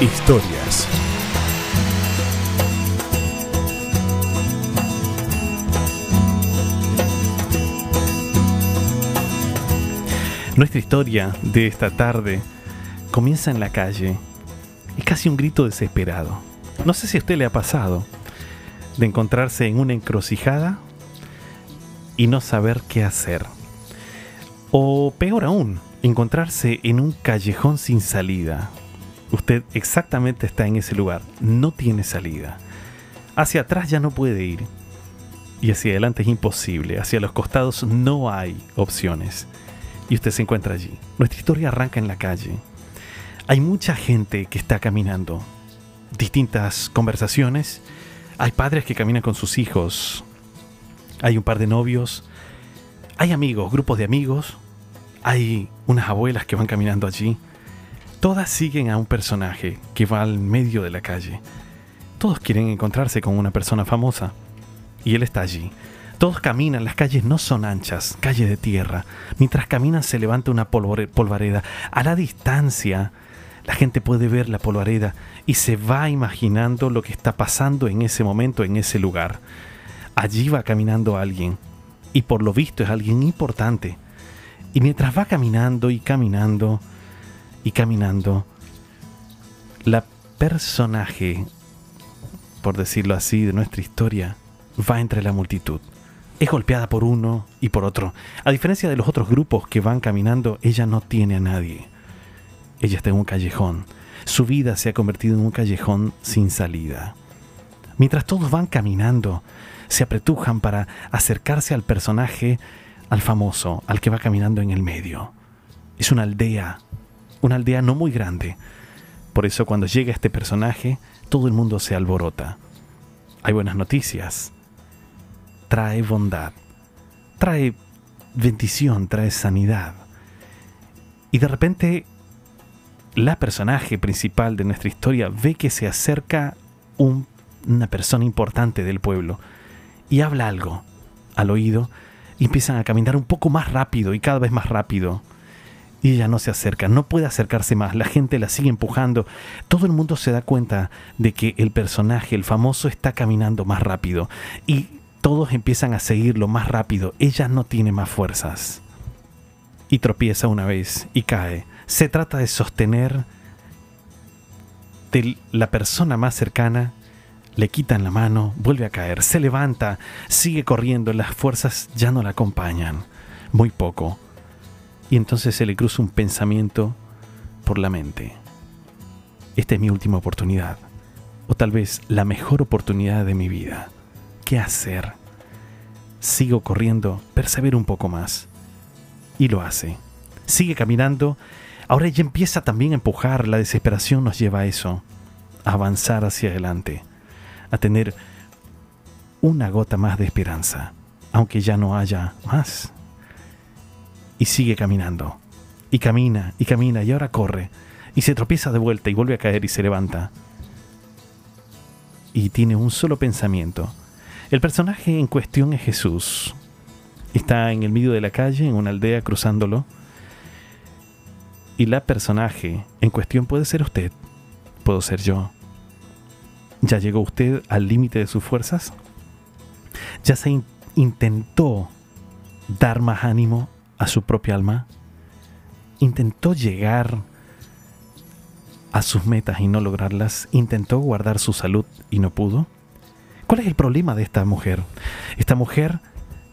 historias. Nuestra historia de esta tarde comienza en la calle. Es casi un grito desesperado. No sé si a usted le ha pasado de encontrarse en una encrucijada y no saber qué hacer. O peor aún, encontrarse en un callejón sin salida. Usted exactamente está en ese lugar, no tiene salida. Hacia atrás ya no puede ir. Y hacia adelante es imposible. Hacia los costados no hay opciones y usted se encuentra allí. Nuestra historia arranca en la calle. Hay mucha gente que está caminando, distintas conversaciones. Hay padres que caminan con sus hijos. Hay un par de novios. Hay amigos, grupos de amigos. Hay unas abuelas que van caminando allí. Todas siguen a un personaje que va al medio de la calle. Todos quieren encontrarse con una persona famosa. Y él está allí. Todos caminan, las calles no son anchas, calle de tierra. Mientras caminan se levanta una polvareda. A la distancia, la gente puede ver la polvareda y se va imaginando lo que está pasando en ese momento, en ese lugar. Allí va caminando alguien, y por lo visto es alguien importante. Y mientras va caminando y caminando y caminando, la personaje, por decirlo así, de nuestra historia, va entre la multitud es golpeada por uno y por otro. A diferencia de los otros grupos que van caminando, ella no tiene a nadie. Ella está en un callejón. Su vida se ha convertido en un callejón sin salida. Mientras todos van caminando, se apretujan para acercarse al personaje, al famoso, al que va caminando en el medio. Es una aldea, una aldea no muy grande. Por eso cuando llega este personaje, todo el mundo se alborota. Hay buenas noticias trae bondad, trae bendición, trae sanidad. Y de repente la personaje principal de nuestra historia ve que se acerca una persona importante del pueblo y habla algo al oído y empiezan a caminar un poco más rápido y cada vez más rápido. Y ella no se acerca, no puede acercarse más, la gente la sigue empujando. Todo el mundo se da cuenta de que el personaje, el famoso, está caminando más rápido. Y todos empiezan a seguirlo más rápido. Ella no tiene más fuerzas. Y tropieza una vez y cae. Se trata de sostener de la persona más cercana. Le quitan la mano, vuelve a caer, se levanta, sigue corriendo, las fuerzas ya no la acompañan. Muy poco. Y entonces se le cruza un pensamiento por la mente. Esta es mi última oportunidad. O tal vez la mejor oportunidad de mi vida. ¿Qué hacer? Sigo corriendo, persevero un poco más. Y lo hace. Sigue caminando. Ahora ella empieza también a empujar. La desesperación nos lleva a eso. A avanzar hacia adelante. A tener una gota más de esperanza. Aunque ya no haya más. Y sigue caminando. Y camina, y camina, y ahora corre. Y se tropieza de vuelta y vuelve a caer y se levanta. Y tiene un solo pensamiento el personaje en cuestión es Jesús. Está en el medio de la calle, en una aldea, cruzándolo. Y la personaje en cuestión puede ser usted, puedo ser yo. ¿Ya llegó usted al límite de sus fuerzas? ¿Ya se intentó dar más ánimo a su propia alma? ¿Intentó llegar a sus metas y no lograrlas? ¿Intentó guardar su salud y no pudo? ¿Cuál es el problema de esta mujer? Esta mujer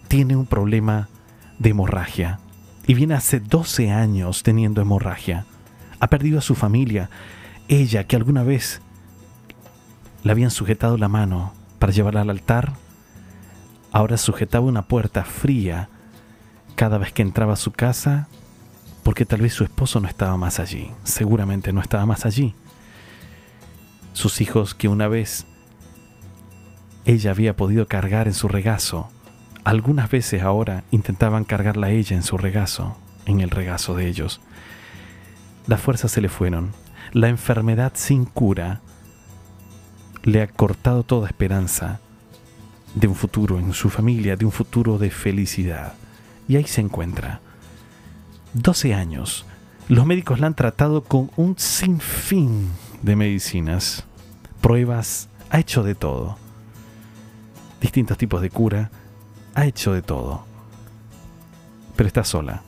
tiene un problema de hemorragia y viene hace 12 años teniendo hemorragia. Ha perdido a su familia. Ella, que alguna vez le habían sujetado la mano para llevarla al altar, ahora sujetaba una puerta fría cada vez que entraba a su casa porque tal vez su esposo no estaba más allí, seguramente no estaba más allí. Sus hijos que una vez ella había podido cargar en su regazo. Algunas veces ahora intentaban cargarla ella en su regazo, en el regazo de ellos. Las fuerzas se le fueron. La enfermedad sin cura le ha cortado toda esperanza de un futuro en su familia, de un futuro de felicidad. Y ahí se encuentra. 12 años. Los médicos la han tratado con un sinfín de medicinas, pruebas, ha hecho de todo. Distintos tipos de cura, ha hecho de todo. Pero está sola.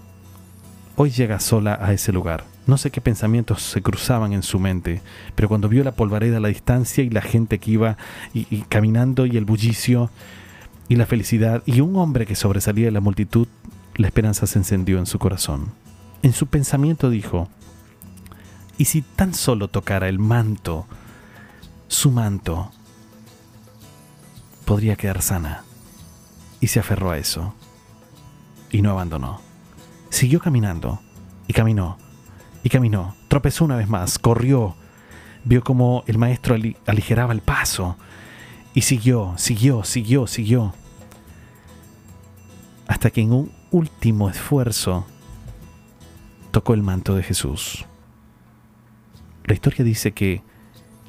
Hoy llega sola a ese lugar. No sé qué pensamientos se cruzaban en su mente, pero cuando vio la polvareda a la distancia y la gente que iba y, y caminando y el bullicio y la felicidad y un hombre que sobresalía de la multitud, la esperanza se encendió en su corazón. En su pensamiento dijo, ¿y si tan solo tocara el manto, su manto, podría quedar sana? Y se aferró a eso. Y no abandonó. Siguió caminando. Y caminó. Y caminó. Tropezó una vez más. Corrió. Vio como el maestro aligeraba el paso. Y siguió, siguió, siguió, siguió. Hasta que en un último esfuerzo tocó el manto de Jesús. La historia dice que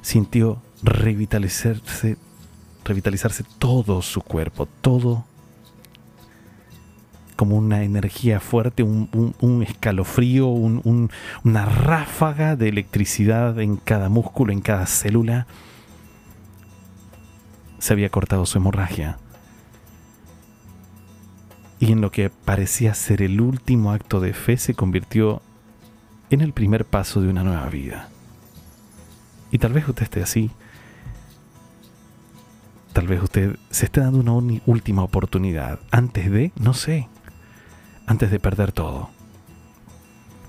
sintió revitalizarse, revitalizarse todo su cuerpo, todo como una energía fuerte, un, escalofrío, una ráfaga de electricidad en cada músculo, en cada célula. Se había cortado su hemorragia y en lo que parecía ser el último acto de fe se convirtió en el primer paso de una nueva vida. Y tal vez usted esté así. Tal vez usted se esté dando una última oportunidad antes de, no sé, antes de perder todo.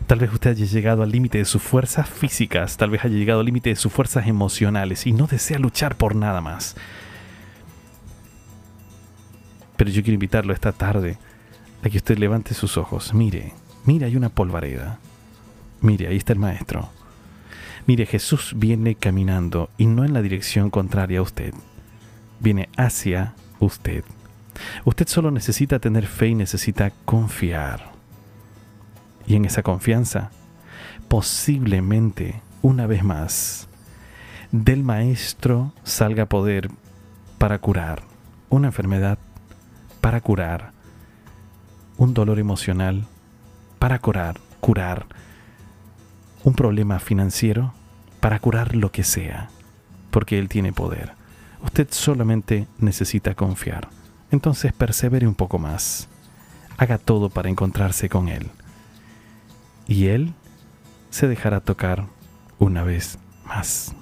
Tal vez usted haya llegado al límite de sus fuerzas físicas, tal vez haya llegado al límite de sus fuerzas emocionales y no desea luchar por nada más. Pero yo quiero invitarlo esta tarde a que usted levante sus ojos. Mire, mire, hay una polvareda. Mire, ahí está el maestro. Mire, Jesús viene caminando y no en la dirección contraria a usted. Viene hacia usted. Usted solo necesita tener fe y necesita confiar. Y en esa confianza, posiblemente, una vez más, del maestro salga poder para curar una enfermedad para curar un dolor emocional, para curar, curar un problema financiero, para curar lo que sea, porque Él tiene poder. Usted solamente necesita confiar. Entonces persevere un poco más. Haga todo para encontrarse con Él. Y Él se dejará tocar una vez más.